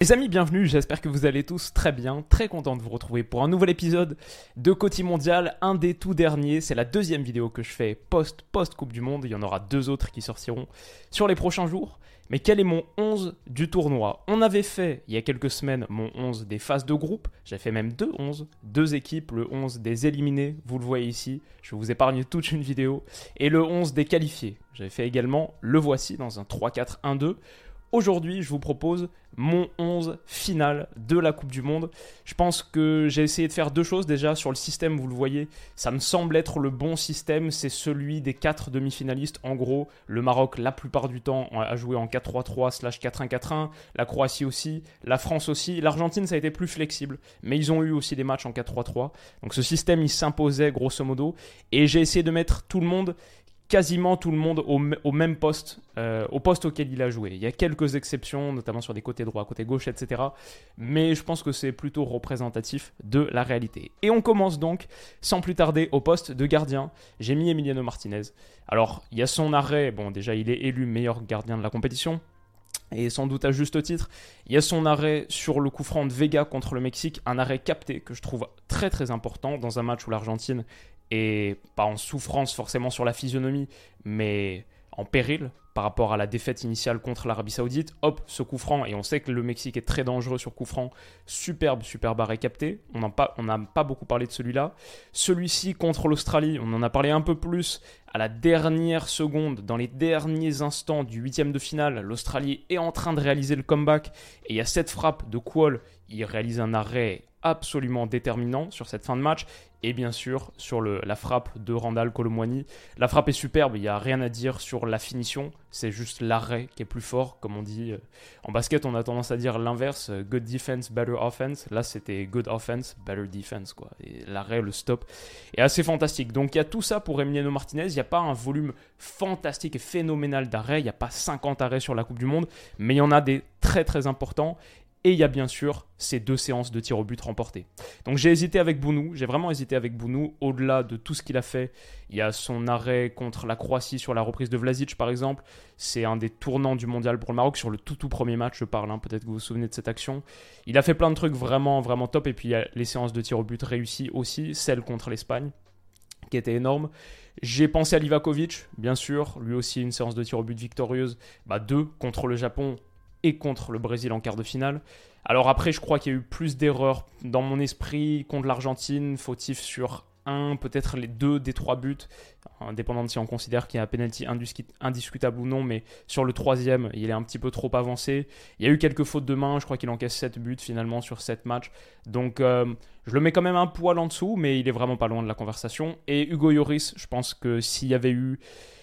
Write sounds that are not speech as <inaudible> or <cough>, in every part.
Les amis, bienvenue, j'espère que vous allez tous très bien, très content de vous retrouver pour un nouvel épisode de Côté Mondial, un des tout derniers, c'est la deuxième vidéo que je fais post, post Coupe du Monde, il y en aura deux autres qui sortiront sur les prochains jours. Mais quel est mon 11 du tournoi? On avait fait il y a quelques semaines mon 11 des phases de groupe. J'ai fait même deux 11, deux équipes, le 11 des éliminés, vous le voyez ici. Je vous épargne toute une vidéo. Et le 11 des qualifiés. J'avais fait également le voici dans un 3-4-1-2. Aujourd'hui, je vous propose mon 11 final de la Coupe du Monde. Je pense que j'ai essayé de faire deux choses déjà sur le système, vous le voyez, ça me semble être le bon système, c'est celui des quatre demi-finalistes. En gros, le Maroc la plupart du temps a joué en 4-3-3 slash 4-1-4-1, la Croatie aussi, la France aussi, l'Argentine ça a été plus flexible, mais ils ont eu aussi des matchs en 4-3-3. Donc ce système il s'imposait grosso modo, et j'ai essayé de mettre tout le monde quasiment tout le monde au, même poste, euh, au poste auquel il a joué. Il y a quelques exceptions, notamment sur des côtés droits, côté gauche, etc. Mais je pense que c'est plutôt représentatif de la réalité. Et on commence donc, sans plus tarder, au poste de gardien. J'ai mis Emiliano Martinez. Alors, il y a son arrêt, bon déjà il est élu meilleur gardien de la compétition, et sans doute à juste titre. Il y a son arrêt sur le coup franc de Vega contre le Mexique, un arrêt capté que je trouve très très important dans un match où l'Argentine et pas en souffrance forcément sur la physionomie, mais en péril par rapport à la défaite initiale contre l'Arabie Saoudite. Hop, ce coup franc, et on sait que le Mexique est très dangereux sur coup franc. Superbe, superbe arrêt capté. On n'a pas, pas beaucoup parlé de celui-là. Celui-ci contre l'Australie, on en a parlé un peu plus à la dernière seconde, dans les derniers instants du huitième de finale. L'Australie est en train de réaliser le comeback, et il y a cette frappe de Quall. Il réalise un arrêt absolument déterminant sur cette fin de match et bien sûr sur la frappe de Randall Colomwani. La frappe est superbe, il n'y a rien à dire sur la finition, c'est juste l'arrêt qui est plus fort, comme on dit. Euh, en basket, on a tendance à dire l'inverse, euh, good defense, better offense. Là, c'était good offense, better defense. quoi. l'arrêt, le stop est assez fantastique. Donc il y a tout ça pour Emiliano Martinez, il n'y a pas un volume fantastique et phénoménal d'arrêts, il n'y a pas 50 arrêts sur la Coupe du Monde, mais il y en a des très très importants. Et il y a bien sûr ces deux séances de tir au but remportées. Donc j'ai hésité avec Bounou, j'ai vraiment hésité avec Bounou. Au-delà de tout ce qu'il a fait, il y a son arrêt contre la Croatie sur la reprise de Vlasic par exemple. C'est un des tournants du mondial pour le Maroc sur le tout tout premier match, je parle. Hein. Peut-être que vous vous souvenez de cette action. Il a fait plein de trucs vraiment vraiment top. Et puis il y a les séances de tir au but réussies aussi, celle contre l'Espagne qui était énorme. J'ai pensé à Livakovic, bien sûr, lui aussi une séance de tir au but victorieuse. Bah, deux contre le Japon, contre le Brésil en quart de finale. Alors après, je crois qu'il y a eu plus d'erreurs dans mon esprit contre l'Argentine, fautif sur un, peut-être les deux des trois buts, indépendant de si on considère qu'il y a un penalty indiscutable ou non, mais sur le troisième, il est un petit peu trop avancé. Il y a eu quelques fautes de main, je crois qu'il encaisse 7 buts finalement sur 7 matchs. Donc euh, je le mets quand même un poil en dessous, mais il est vraiment pas loin de la conversation. Et Hugo Lloris, je pense que s'il y avait eu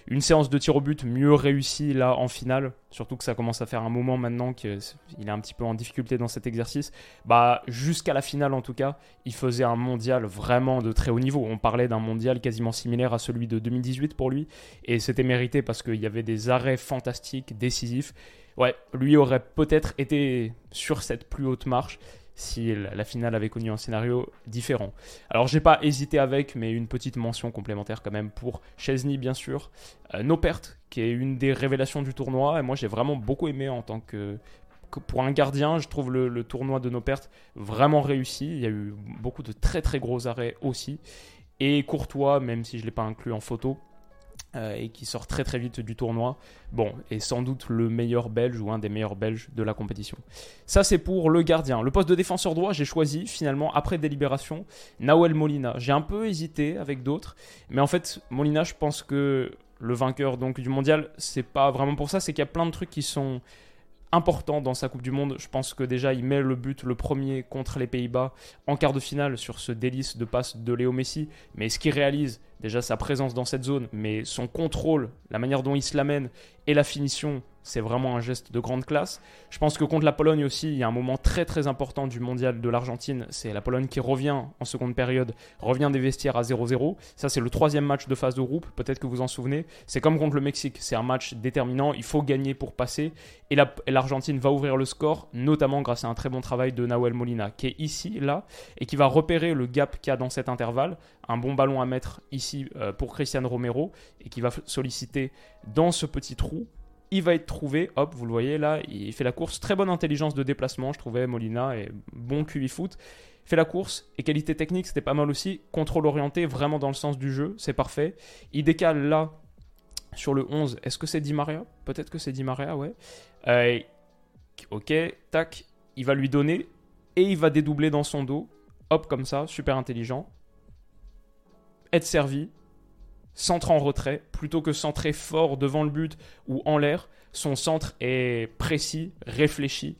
une séance de tir au but mieux réussie là en finale, surtout que ça commence à faire un moment maintenant qu'il est un petit peu en difficulté dans cet exercice, bah jusqu'à la finale en tout cas, il faisait un mondial vraiment de très haut niveau. On parlait d'un mondial quasiment similaire à celui de 2018 pour lui, et c'était mérité parce qu'il y avait des arrêts fantastiques, décisifs. Ouais, lui aurait peut-être été sur cette plus haute marche si la finale avait connu un scénario différent. Alors j'ai pas hésité avec, mais une petite mention complémentaire quand même pour Chesney bien sûr. Euh, no pertes, qui est une des révélations du tournoi, et moi j'ai vraiment beaucoup aimé en tant que, pour un gardien, je trouve le, tournoi de No pertes vraiment réussi. Il y a eu beaucoup de très très gros arrêts aussi. Et Courtois, même si je ne l'ai pas inclus en photo, et qui sort très très vite du tournoi. Bon, et sans doute le meilleur belge ou un des meilleurs belges de la compétition. Ça, c'est pour le gardien. Le poste de défenseur droit, j'ai choisi finalement, après délibération, Nawel Molina. J'ai un peu hésité avec d'autres, mais en fait, Molina, je pense que le vainqueur donc du mondial, c'est pas vraiment pour ça, c'est qu'il y a plein de trucs qui sont important dans sa Coupe du Monde. Je pense que déjà, il met le but, le premier contre les Pays-Bas, en quart de finale sur ce délice de passe de Léo Messi. Mais ce qu'il réalise, déjà sa présence dans cette zone, mais son contrôle, la manière dont il se l'amène et la finition, c'est vraiment un geste de grande classe. Je pense que contre la Pologne aussi, il y a un moment très très important du mondial de l'Argentine. C'est la Pologne qui revient en seconde période, revient des vestiaires à 0-0. Ça, c'est le troisième match de phase de groupe, peut-être que vous en souvenez. C'est comme contre le Mexique, c'est un match déterminant, il faut gagner pour passer. Et l'Argentine va ouvrir le score, notamment grâce à un très bon travail de Nahuel Molina, qui est ici, là, et qui va repérer le gap qu'il y a dans cet intervalle. Un bon ballon à mettre ici euh, pour Cristiano Romero, et qui va solliciter dans ce petit trou il va être trouvé, hop, vous le voyez là, il fait la course, très bonne intelligence de déplacement, je trouvais Molina, et bon QI foot. Fait la course, et qualité technique, c'était pas mal aussi. Contrôle orienté, vraiment dans le sens du jeu, c'est parfait. Il décale là, sur le 11, est-ce que c'est Di Maria? Peut-être que c'est Di Maria, ouais. Euh, ok, tac, il va lui donner, et il va dédoubler dans son dos, hop, comme ça, super intelligent. Être servi, centre en retrait, plutôt que centrer fort devant le but ou en l'air, son centre est précis, réfléchi,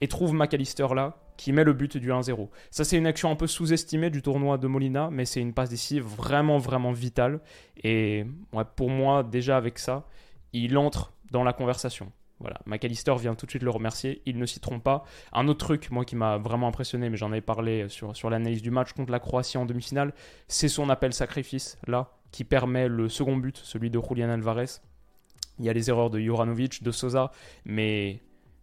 et trouve McAllister là, qui met le but du 1-0. Ça, c'est une action un peu sous-estimée du tournoi de Molina, mais c'est une passe décisive vraiment, vraiment vitale. Et pour moi, déjà avec ça, il entre dans la conversation. Voilà, McAllister vient tout de suite le remercier, il ne s'y trompe pas. Un autre truc, moi, qui m'a vraiment impressionné, mais j'en avais parlé sur, sur l'analyse du match contre la Croatie en demi-finale, c'est son appel sacrifice, là, qui permet le second but, celui de Julian Alvarez. Il y a les erreurs de Juranovic, de Sosa, mais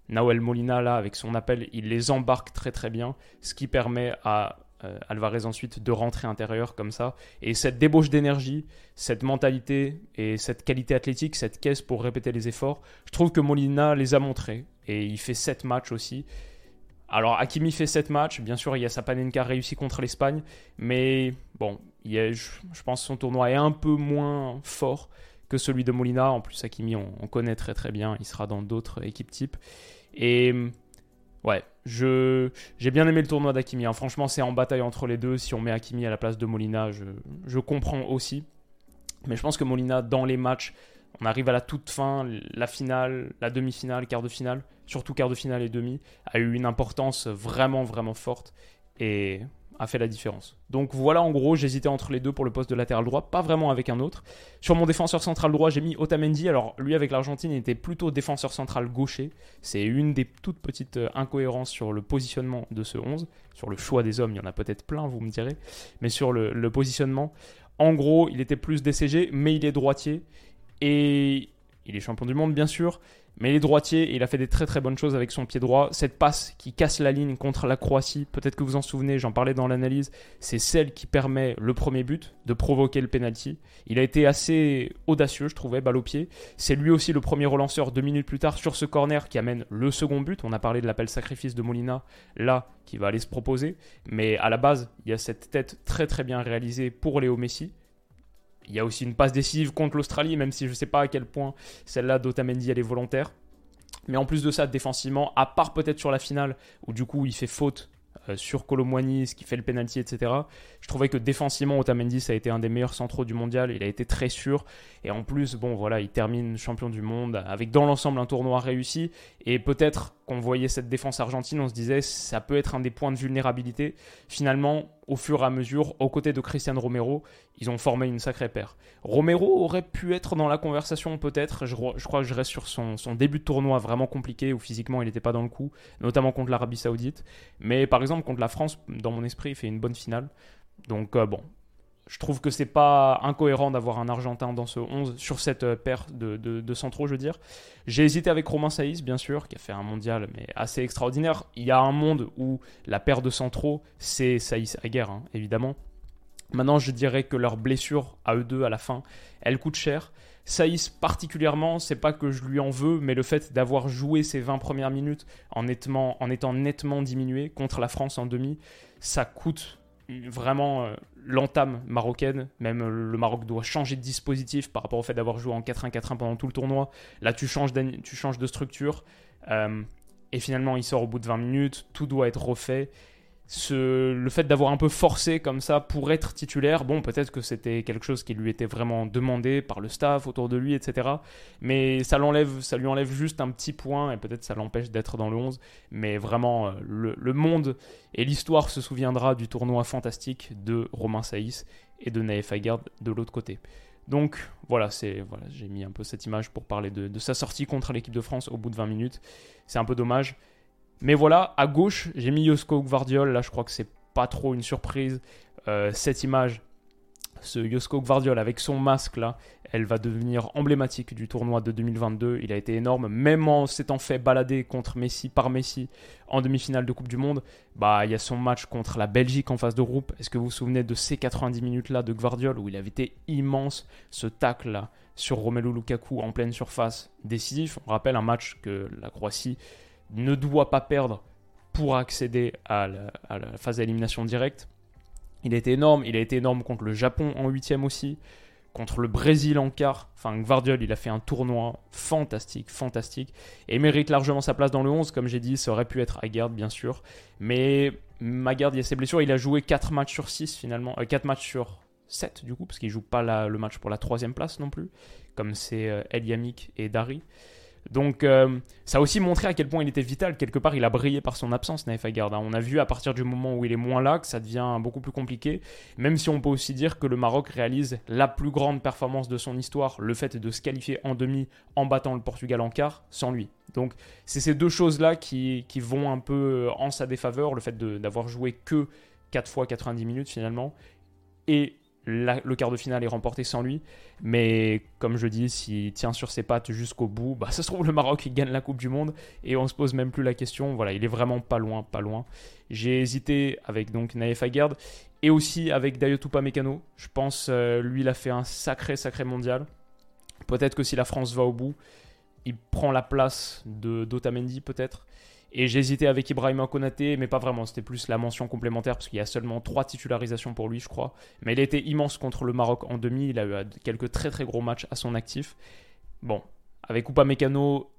Nahuel Molina, là, avec son appel, il les embarque très très bien, ce qui permet à euh, Alvarez ensuite de rentrer intérieur comme ça. Et cette débauche d'énergie, cette mentalité et cette qualité athlétique, cette caisse pour répéter les efforts, je trouve que Molina les a montrés. Et il fait 7 matchs aussi. Alors Hakimi fait 7 matchs, bien sûr il y a Sapanenka réussi contre l'Espagne, mais bon, je, je, pense que son tournoi est un peu moins fort que celui de Molina. En plus Hakimi on, on connaît très très bien, il sera dans d'autres équipes types. Et ouais, j'ai bien aimé le tournoi d'Akimi. Hein. Franchement, c'est en bataille entre les deux. Si on met Akimi à la place de Molina, je comprends aussi. Mais je pense que Molina, dans les matchs, on arrive à la toute fin, la finale, la demi-finale, quart de finale, surtout quart de finale et demi, a eu une importance vraiment, vraiment forte. Et a fait la différence. Donc voilà, en gros, j'hésitais entre les deux pour le poste de latéral droit, pas vraiment avec un autre. Sur mon défenseur central droit, j'ai mis Otamendi. Alors lui, avec l'Argentine, il était plutôt défenseur central gaucher. C'est une des toutes petites euh, incohérences sur le positionnement de ce 11. Sur le choix des hommes, il y en a peut-être plein, vous me direz. Mais sur le, le positionnement, en gros, il était plus DCG, mais il est droitier. Et il est champion du monde, bien sûr. Mais il est droitier et il a fait des très très bonnes choses avec son pied droit. Cette passe qui casse la ligne contre la Croatie, peut-être que vous en souvenez, j'en parlais dans l'analyse, c'est celle qui permet le premier but de provoquer le penalty. Il a été assez audacieux, je trouvais, balle au pied. C'est lui aussi le premier relanceur deux minutes plus tard sur ce corner qui amène le second but. On a parlé de l'appel sacrifice de Molina, là, qui va aller se proposer. Mais à la base, il y a cette tête très très bien réalisée pour Léo Messi il y a aussi une passe décisive contre l'Australie, même si je ne sais pas à quel point celle-là d'Otamendi elle est volontaire. Mais en plus de ça, défensivement, à part peut-être sur la finale, où du coup il fait faute euh, sur Colomwani, ce qui fait le penalty, etc. Je trouvais que défensivement, Otamendi, ça a été un des meilleurs centraux du mondial. Il a été très sûr. Et en plus, bon, voilà, il termine champion du monde avec dans l'ensemble un tournoi réussi. Et peut-être qu'on voyait cette défense argentine, on se disait ça peut être un des points de vulnérabilité. Finalement, au fur et à mesure, aux côtés de Cristiano Romero, ils ont formé une sacrée paire. Romero aurait pu être dans la conversation peut-être. Je, crois que je reste sur son, début de tournoi vraiment compliqué où physiquement il n'était pas dans le coup, notamment contre l'Arabie Saoudite. Mais par exemple contre la France, dans mon esprit, il fait une bonne finale. Donc euh, bon, je trouve que c'est pas incohérent d'avoir un Argentin dans ce 11 sur cette euh, paire de, centraux, je veux dire. J'ai hésité avec Romain Saïs, bien sûr, qui a fait un mondial mais assez extraordinaire. Il y a un monde où la paire de centraux, c'est Saïs à guerre, hein, évidemment. Maintenant, je dirais que leur blessure à eux deux à la fin, elle coûte cher. Saïs particulièrement, c'est pas que je lui en veux, mais le fait d'avoir joué ses 20 premières minutes en étant nettement diminué contre la France en demi, ça coûte vraiment euh, l'entame marocaine. Même euh, le Maroc doit changer de dispositif par rapport au fait d'avoir joué en 4-1-4-1 pendant tout le tournoi. Là, tu changes, tu changes de structure. Euh, et finalement, il sort au bout de 20 minutes. Tout doit être refait le fait d'avoir un peu forcé comme ça pour être titulaire, bon, peut-être que c'était quelque chose qui lui était vraiment demandé par le staff autour de lui, etc. Mais ça, l'enlève, ça lui enlève juste un petit point et peut-être ça l'empêche d'être dans le 11. Mais vraiment, euh, le, monde et l'histoire se souviendra du tournoi fantastique de Romain Saïs et de Naef Aguerd de l'autre côté. Donc voilà, c'est voilà, j'ai mis un peu cette image pour parler de, sa sortie contre l'équipe de France au bout de 20 minutes. C'est un peu dommage. Mais voilà, à gauche, j'ai mis Yosko Gvardiol. Là, je crois que c'est pas trop une surprise. Euh, cette image, ce Yosko Gvardiol avec son masque là, elle va devenir emblématique du tournoi de 2022. Il a été énorme, même en s'étant fait balader contre Messi par Messi en demi-finale de Coupe du Monde. Bah, il y a son match contre la Belgique en phase de groupe. Est-ce que vous vous souvenez de ces 90 minutes là de Gvardiol où il avait été immense, ce tacle là sur Romelu Lukaku en pleine surface décisif? On rappelle un match que la Croatie ne doit pas perdre pour accéder à la, phase d'élimination directe. Il a été énorme, il a été énorme contre le Japon en huitième aussi, contre le Brésil en quart. Enfin, Gvardiol, il a fait un tournoi fantastique, fantastique, et mérite largement sa place dans le 11. Comme j'ai dit, ça aurait pu être Haggard, bien sûr. Mais Magard, il y a ses blessures, il a joué 4 matchs sur 6 finalement, 4 euh, matchs sur 7 du coup, parce qu'il joue pas le match pour la troisième place non plus, comme c'est euh, El Yamik et Dari. Donc euh, ça a aussi montré à quel point il était vital. Quelque part, il a brillé par son absence, Naïf Aguerd. Hein. On a vu à partir du moment où il est moins là que ça devient beaucoup plus compliqué. Même si on peut aussi dire que le Maroc réalise la plus grande performance de son histoire, le fait de se qualifier en demi en battant le Portugal en quart, sans lui. Donc c'est ces deux choses-là qui, qui, vont un peu en sa défaveur, le fait d'avoir joué que 4 fois 90 minutes finalement, et le quart de finale est remporté sans lui. Mais comme je dis, s'il tient sur ses pattes jusqu'au bout, bah, ça se trouve le Maroc gagne la Coupe du Monde et on se pose même plus la question. Voilà, il est vraiment pas loin, pas loin. J'ai hésité avec donc Naïf Aguerd et aussi avec Dayotupa Mécano. Je pense euh, lui il a fait un sacré sacré mondial. Peut-être que si la France va au bout, il prend la place de d'Otamendi peut-être. Et hésité avec Ibrahima Konaté, mais pas vraiment. C'était plus la mention complémentaire parce qu'il y a seulement trois titularisations pour lui, je crois. Mais il a été immense contre le Maroc en demi. Il a eu quelques très très gros matchs à son actif. Bon, avec Upamecano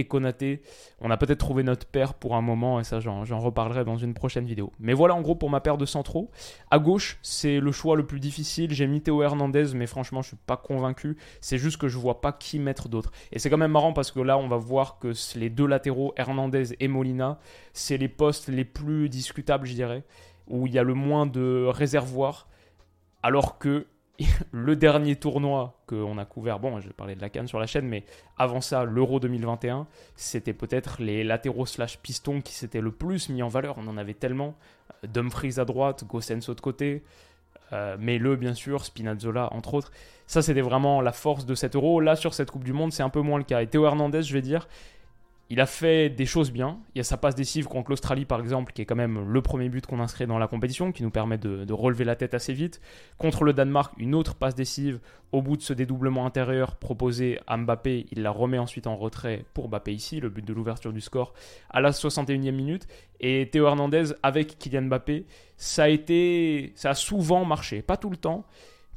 et. On a peut-être trouvé notre paire pour un moment, et ça j'en reparlerai dans une prochaine vidéo. Mais voilà en gros pour ma paire de centraux. À gauche, c'est le choix le plus difficile. J'ai mis Théo Hernandez, mais franchement je suis pas convaincu. C'est juste que je vois pas qui mettre d'autre. Et c'est quand même marrant parce que là on va voir que les deux latéraux, Hernandez et Molina, c'est les postes les plus discutables je dirais, où il y a le moins de réservoirs. Alors que <laughs> le dernier tournoi qu'on a couvert, bon, je parler de la Cannes sur la chaîne, mais avant ça, l'Euro 2021, c'était peut-être les latéraux slash pistons qui s'étaient le plus mis en valeur. On en avait tellement. Dumfries à droite, Gossens de côté, euh, Mele bien sûr, Spinazzola entre autres. Ça, c'était vraiment la force de cet Euro. Là, sur cette Coupe du Monde, c'est un peu moins le cas. Et Théo Hernandez, je vais dire, il a fait des choses bien. Il y a sa passe décisive contre l'Australie, par exemple, qui est quand même le premier but qu'on inscrit dans la compétition, qui nous permet de, relever la tête assez vite. Contre le Danemark, une autre passe décisive au bout de ce dédoublement intérieur proposé à Mbappé. Il la remet ensuite en retrait pour Mbappé ici, le but de l'ouverture du score à la 61e minute. Et Théo Hernandez avec Kylian Mbappé, ça a été, ça a souvent marché, pas tout le temps.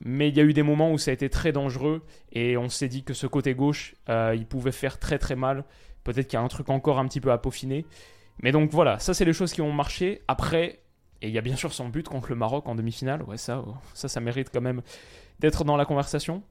Mais il y a eu des moments où ça a été très dangereux et on s'est dit que ce côté gauche, euh, il pouvait faire très très mal. Peut-être qu'il y a un truc encore un petit peu à peaufiner. Mais donc voilà, ça c'est les choses qui ont marché. Après, et il y a bien sûr son but contre le Maroc en demi-finale. Ouais, ça, ça, ça mérite quand même d'être dans la conversation.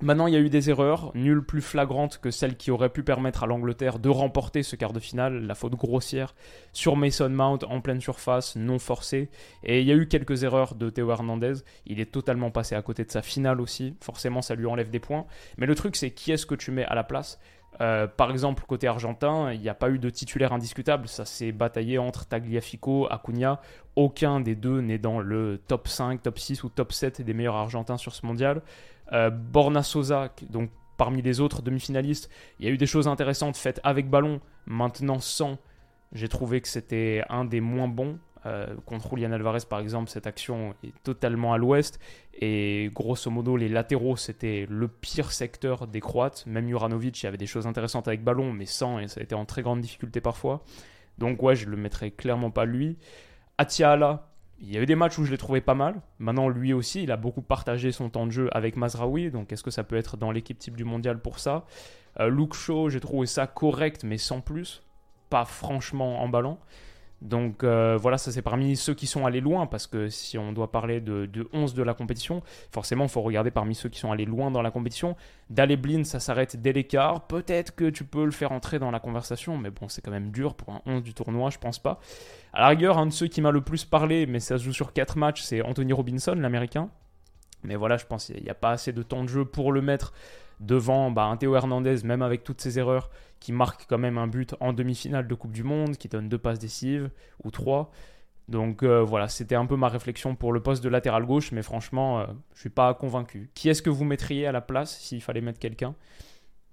Maintenant, il y a eu des erreurs, nulles plus flagrantes que celles qui auraient pu permettre à l'Angleterre de remporter ce quart de finale. La faute grossière sur Mason Mount en pleine surface, non forcée. Et il y a eu quelques erreurs de Théo Hernandez. Il est totalement passé à côté de sa finale aussi. Forcément, ça lui enlève des points. Mais le truc, c'est qui est-ce que tu mets à la place? Euh, par exemple, côté argentin, il n'y a pas eu de titulaire indiscutable. Ça s'est bataillé entre Tagliafico, Acuna. Aucun des deux n'est dans le top 5, top 6 ou top 7 des meilleurs argentins sur ce mondial. Euh, Borna Sosa, donc parmi les autres demi-finalistes, il y a eu des choses intéressantes faites avec ballon. Maintenant, sans, j'ai trouvé que c'était un des moins bons. Euh, contre Julian Alvarez, par exemple, cette action est totalement à l'ouest. Et grosso modo, les latéraux, c'était le pire secteur des Croates. Même Juranovic, il avait des choses intéressantes avec ballon, mais sans, et ça a été en très grande difficulté parfois. Donc, ouais, je le mettrais clairement pas lui. Atiala, il y a eu des matchs où je l'ai trouvé pas mal. Maintenant, lui aussi, il a beaucoup partagé son temps de jeu avec Mazraoui. Donc, est-ce que ça peut être dans l'équipe type du mondial pour ça? Euh, Luke Shaw, j'ai trouvé ça correct, mais sans plus. Pas franchement emballant. Donc euh, voilà, ça c'est parmi ceux qui sont allés loin, parce que si on doit parler de, de 11 de la compétition, forcément il faut regarder parmi ceux qui sont allés loin dans la compétition. Daley ça s'arrête dès l'écart. Peut-être que tu peux le faire entrer dans la conversation, mais bon, c'est quand même dur pour un 11 du tournoi, je pense pas. À la rigueur, un de ceux qui m'a le plus parlé, mais ça se joue sur 4 matchs, c'est Anthony Robinson, l'américain. Mais voilà, je pense qu'il n'y a pas assez de temps de jeu pour le mettre devant bah, un Théo Hernandez, même avec toutes ses erreurs, qui marque quand même un but en demi-finale de Coupe du Monde, qui donne deux passes décisives, ou trois. Donc euh, voilà, c'était un peu ma réflexion pour le poste de latéral gauche, mais franchement, euh, je suis pas convaincu. Qui est-ce que vous mettriez à la place s'il fallait mettre quelqu'un?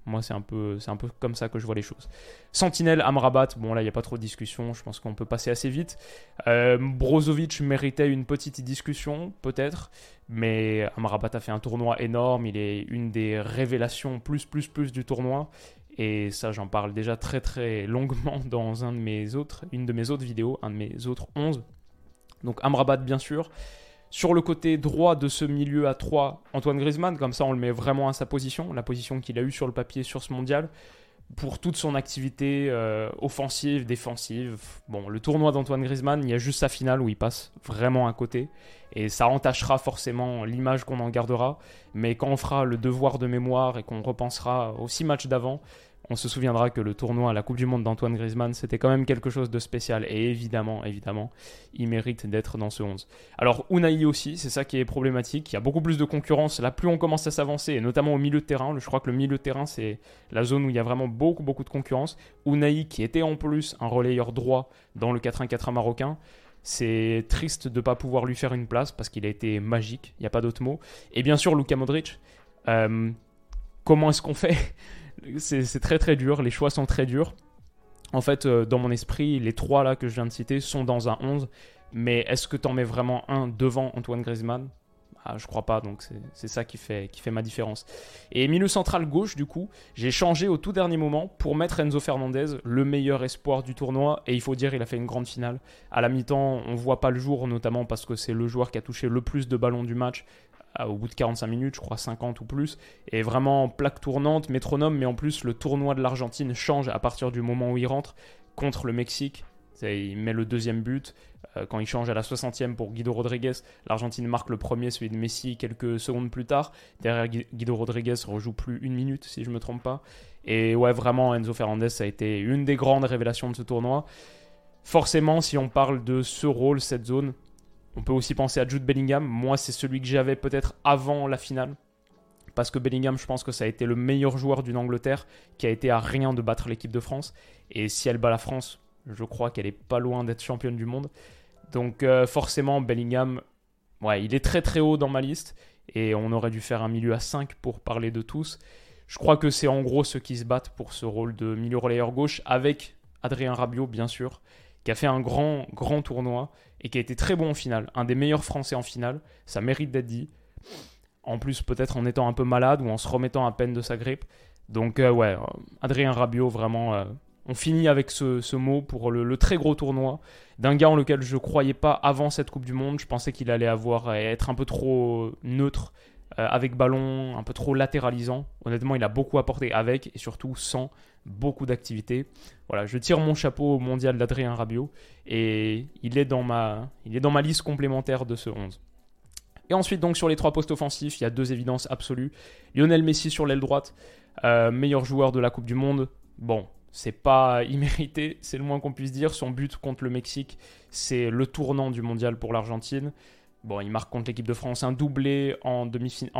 Moi, c'est un, peu, comme ça que je vois les choses. Sentinelle, Amrabat, bon là, il n'y a pas trop de discussion, je pense qu'on peut passer assez vite. Euh, Brozovic méritait une petite discussion, peut-être, mais Amrabat a fait un tournoi énorme, il est une des révélations plus, plus, plus du tournoi. Et ça, j'en parle déjà très très longuement <laughs> dans une de mes autres vidéos, un de mes autres 11. Donc Amrabat, bien sûr. Sur le côté droit de ce milieu à 3, Antoine Griezmann, comme ça on le met vraiment à sa position, la position qu'il a eue sur le papier sur ce mondial, pour toute son activité euh, offensive, défensive. Bon, le tournoi d'Antoine Griezmann, il y a juste sa finale où il passe vraiment à côté, et ça entachera forcément l'image qu'on en gardera, mais quand on fera le devoir de mémoire et qu'on repensera aux six matchs d'avant, on se souviendra que le tournoi à la Coupe du Monde d'Antoine Griezmann, c'était quand même quelque chose de spécial. Et évidemment, évidemment, il mérite d'être dans ce 11. Alors, Unai aussi, c'est ça qui est problématique. Il y a beaucoup plus de concurrence. Là, plus on commence à s'avancer, et notamment au milieu de terrain. Je crois que le milieu de terrain, c'est la zone où il y a vraiment beaucoup, beaucoup de concurrence. Unai, qui était en plus un relayeur droit dans le 4-1-4-1 marocain. C'est triste de ne pas pouvoir lui faire une place parce qu'il a été magique, il n'y a pas d'autre mot. Et bien sûr, Luka Modric. Euh, comment est-ce qu'on fait c'est très très dur, les choix sont très durs. En fait, euh, dans mon esprit, les trois là que je viens de citer sont dans un 11, mais est-ce que tu en mets vraiment un devant Antoine Griezmann? Ah, je crois pas, donc c'est ça qui fait, qui fait ma différence. Et milieu central gauche, du coup, j'ai changé au tout dernier moment pour mettre Enzo Fernandez, le meilleur espoir du tournoi. Et il faut dire, il a fait une grande finale. À la mi-temps, on voit pas le jour, notamment parce que c'est le joueur qui a touché le plus de ballons du match au bout de 45 minutes, je crois 50 ou plus, et vraiment plaque tournante, métronome, mais en plus le tournoi de l'Argentine change à partir du moment où il rentre contre le Mexique. Il met le deuxième but. Euh, quand il change à la 60e pour Guido Rodriguez, l'Argentine marque le premier, celui de Messi, quelques secondes plus tard. Derrière, Guido Rodriguez rejoue plus une minute, si je ne me trompe pas. Et ouais, vraiment, Enzo Fernandez, ça a été une des grandes révélations de ce tournoi. Forcément, si on parle de ce rôle, cette zone, on peut aussi penser à Jude Bellingham. Moi, c'est celui que j'avais peut-être avant la finale. Parce que Bellingham, je pense que ça a été le meilleur joueur d'une Angleterre qui a été à rien de battre l'équipe de France. Et si elle bat la France, je crois qu'elle est pas loin d'être championne du monde. Donc euh, forcément, Bellingham, ouais, il est très très haut dans ma liste. Et on aurait dû faire un milieu à 5 pour parler de tous. Je crois que c'est en gros ceux qui se battent pour ce rôle de milieu relayeur gauche avec Adrien Rabiot, bien sûr, qui a fait un grand, grand tournoi et qui a été très bon en finale. Un des meilleurs Français en finale. Ça mérite d'être dit. En plus, peut-être en étant un peu malade ou en se remettant à peine de sa grippe. Donc, euh, ouais, euh, Adrien Rabiot, vraiment, euh, on finit avec ce, mot pour le, très gros tournoi d'un gars en lequel je croyais pas avant cette Coupe du Monde. Je pensais qu'il allait avoir être un peu trop neutre avec ballon, un peu trop latéralisant. Honnêtement, il a beaucoup apporté avec et surtout sans beaucoup d'activités. Voilà, je tire mon chapeau au mondial d'Adrien Rabiot et il est, dans ma, il est dans ma liste complémentaire de ce 11. Et ensuite, donc, sur les trois postes offensifs, il y a deux évidences absolues. Lionel Messi sur l'aile droite, euh, meilleur joueur de la Coupe du Monde. Bon, c'est pas <laughs> immérité, c'est le moins qu'on puisse dire. Son but contre le Mexique, c'est le tournant du mondial pour l'Argentine. Bon, il marque contre l'équipe de France un doublé en,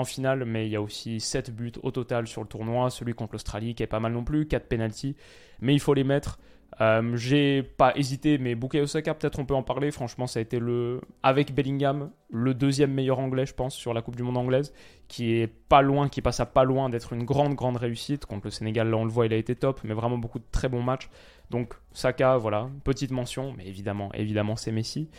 finale, mais il y a aussi 7 buts au total sur le tournoi. Celui contre l'Australie qui est pas mal non plus, 4 penalties, mais il faut les mettre. Euh, j'ai pas hésité, mais Bukayo Osaka, peut-être on peut en parler. Franchement, ça a été le, avec Bellingham, le deuxième meilleur anglais, je pense, sur la Coupe du Monde anglaise, qui est pas loin, qui passe à pas loin d'être une grande, grande réussite. Contre le Sénégal, là on le voit, il a été top, mais vraiment beaucoup de très bons matchs. Donc Saka, voilà, petite mention, mais évidemment, évidemment, c'est Messi.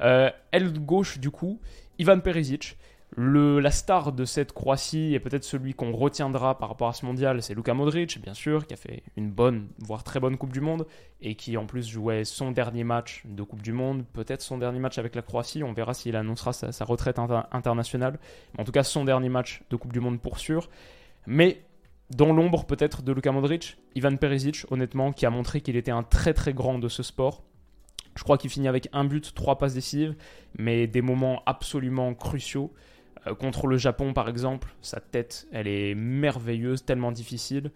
Euh, aile gauche, du coup, Ivan Perisic. Le, la star de cette Croatie et peut-être celui qu'on retiendra par rapport à ce mondial, c'est Luka Modric, bien sûr, qui a fait une bonne, voire très bonne Coupe du Monde et qui en plus jouait son dernier match de Coupe du Monde, peut-être son dernier match avec la Croatie. On verra s'il annoncera sa, retraite internationale. en tout cas, son dernier match de Coupe du Monde pour sûr. Mais dans l'ombre peut-être de Luka Modric, Ivan Perisic, honnêtement, qui a montré qu'il était un très très grand de ce sport je crois qu'il finit avec un but, trois passes décisives, mais des moments absolument cruciaux. Euh, contre le Japon, par exemple, sa tête, elle est merveilleuse, tellement difficile.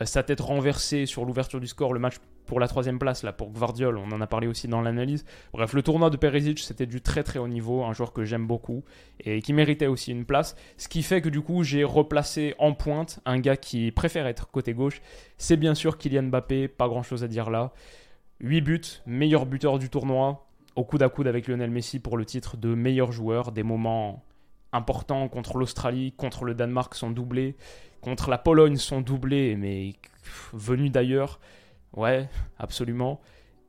Euh, sa tête renversée sur l'ouverture du score, le match pour la troisième place, là, pour Gvardiol, on en a parlé aussi dans l'analyse. Bref, le tournoi de Perisic, c'était du très très haut niveau, un joueur que j'aime beaucoup et qui méritait aussi une place. Ce qui fait que du coup, j'ai replacé en pointe un gars qui préfère être côté gauche. C'est bien sûr Kylian Mbappé, pas grand chose à dire là. 8 buts, meilleur buteur du tournoi, au coude à coude avec Lionel Messi pour le titre de meilleur joueur. Des moments importants contre l'Australie, contre le Danemark sont doublés, contre la Pologne sont doublés, mais venus d'ailleurs. Ouais, absolument.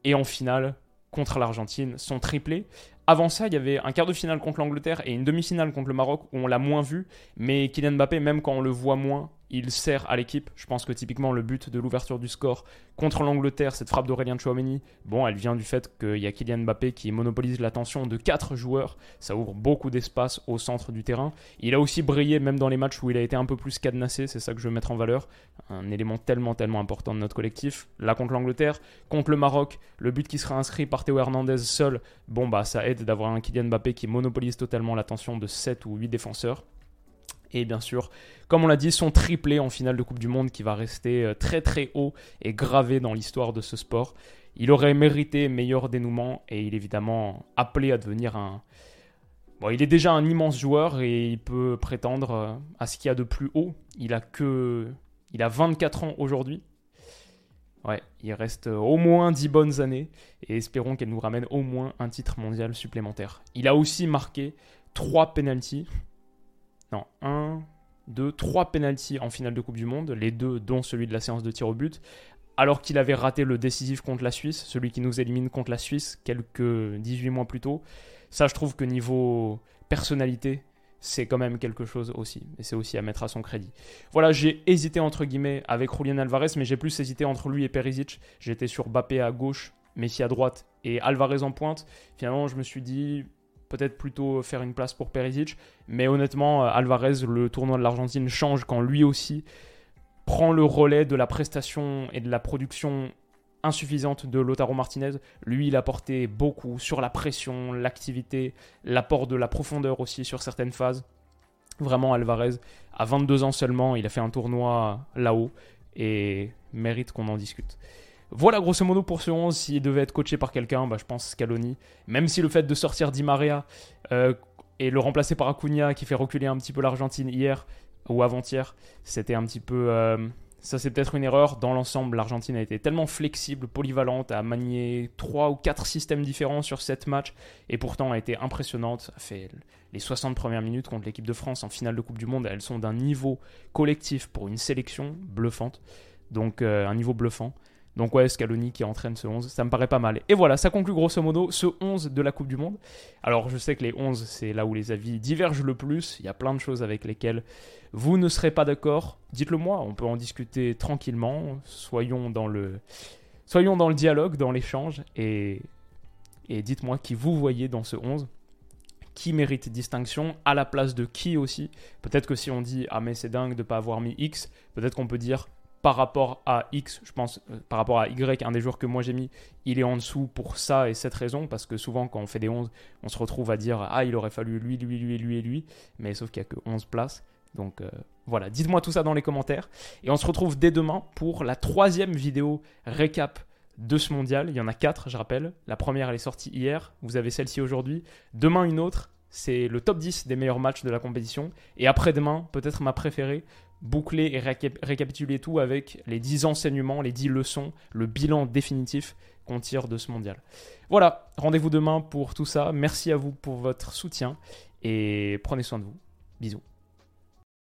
Et en finale, contre l'Argentine, sont triplés. Avant ça, il y avait un quart de finale contre l'Angleterre et une demi-finale contre le Maroc où on l'a moins vu. Mais Kylian Mbappé, même quand on le voit moins, il sert à l'équipe. Je pense que typiquement le but de l'ouverture du score contre l'Angleterre, cette frappe d'Aurélien Chouameni, bon, elle vient du fait qu'il y a Kylian Mbappé qui monopolise l'attention de quatre joueurs. Ça ouvre beaucoup d'espace au centre du terrain. Il a aussi brillé même dans les matchs où il a été un peu plus cadenassé, c'est ça que je veux mettre en valeur. Un élément tellement, tellement important de notre collectif. Là contre l'Angleterre, contre le Maroc, le but qui sera inscrit par Théo Hernandez seul, bon, bah ça aide d'avoir un Kylian Mbappé qui monopolise totalement l'attention de 7 ou 8 défenseurs. Et bien sûr, comme on l'a dit, son triplé en finale de Coupe du Monde qui va rester euh, très très haut et gravé dans l'histoire de ce sport. Il aurait mérité meilleur dénouement et il est évidemment appelé à devenir un... Bon, il est déjà un immense joueur et il peut prétendre euh, à ce qu'il y a de plus haut. Il a que... Il a 24 ans aujourd'hui. Ouais, il reste au moins 10 bonnes années et espérons qu'elle nous ramène au moins un titre mondial supplémentaire. Il a aussi marqué 3 penalties non, 1, 2, 3 penalties en finale de Coupe du Monde, les deux dont celui de la séance de tir au but, alors qu'il avait raté le décisif contre la Suisse, celui qui nous élimine contre la Suisse quelques 18 mois plus tôt. Ça, je trouve que niveau personnalité, c'est quand même quelque chose aussi. Et c'est aussi à mettre à son crédit. Voilà, j'ai hésité entre guillemets avec Julian Alvarez, mais j'ai plus hésité entre lui et Perisic. J'étais sur Bappé à gauche, Messi à droite et Alvarez en pointe. Finalement, je me suis dit, peut-être plutôt faire une place pour Perisic. Mais honnêtement, euh, Alvarez, le tournoi de l'Argentine change quand lui aussi prend le relais de la prestation et de la production insuffisante de Lotaro Martinez. Lui, il a porté beaucoup sur la pression, l'activité, l'apport de la profondeur aussi sur certaines phases. Vraiment, Alvarez, à 22 ans seulement, il a fait un tournoi là-haut et mérite qu'on en discute. Voilà grosso modo pour ce 11, s'il devait être coaché par quelqu'un, bah, je pense Scaloni. Même si le fait de sortir Di Maria euh, et le remplacer par Acuna qui fait reculer un petit peu l'Argentine hier ou avant-hier, c'était un petit peu... Euh, ça c'est peut-être une erreur. Dans l'ensemble, l'Argentine a été tellement flexible, polyvalente, a manié 3 ou 4 systèmes différents sur 7 matchs et pourtant a été impressionnante. A fait les 60 premières minutes contre l'équipe de France en finale de Coupe du Monde, elles sont d'un niveau collectif pour une sélection bluffante. Donc euh, un niveau bluffant. Donc ouais, Scaloni qui entraîne ce 11, ça me paraît pas mal. Et voilà, ça conclut grosso modo ce 11 de la Coupe du Monde. Alors je sais que les 11, c'est là où les avis divergent le plus. Il y a plein de choses avec lesquelles vous ne serez pas d'accord. Dites-le moi, on peut en discuter tranquillement. Soyons dans le, soyons dans le dialogue, dans l'échange. Et, et dites-moi qui vous voyez dans ce 11 qui mérite distinction, à la place de qui aussi? Peut-être que si on dit ah mais c'est dingue de ne pas avoir mis X, peut-être qu'on peut dire par rapport à X, je pense, euh, par rapport à Y, un des joueurs que moi j'ai mis, il est en dessous pour ça et cette raison, parce que souvent quand on fait des 11, on se retrouve à dire Ah, il aurait fallu lui, lui, lui, lui et lui, mais sauf qu'il n'y a que 11 places. Donc euh, voilà, dites-moi tout ça dans les commentaires. Et on se retrouve dès demain pour la troisième vidéo récap de ce mondial. Il y en a quatre, je rappelle. La première, elle est sortie hier. Vous avez celle-ci aujourd'hui. Demain, une autre. C'est le top 10 des meilleurs matchs de la compétition. Et après-demain, peut-être ma préférée, boucler et récapituler tout avec les 10 enseignements, les 10 leçons, le bilan définitif qu'on tire de ce mondial. Voilà, rendez-vous demain pour tout ça. Merci à vous pour votre soutien et prenez soin de vous. Bisous.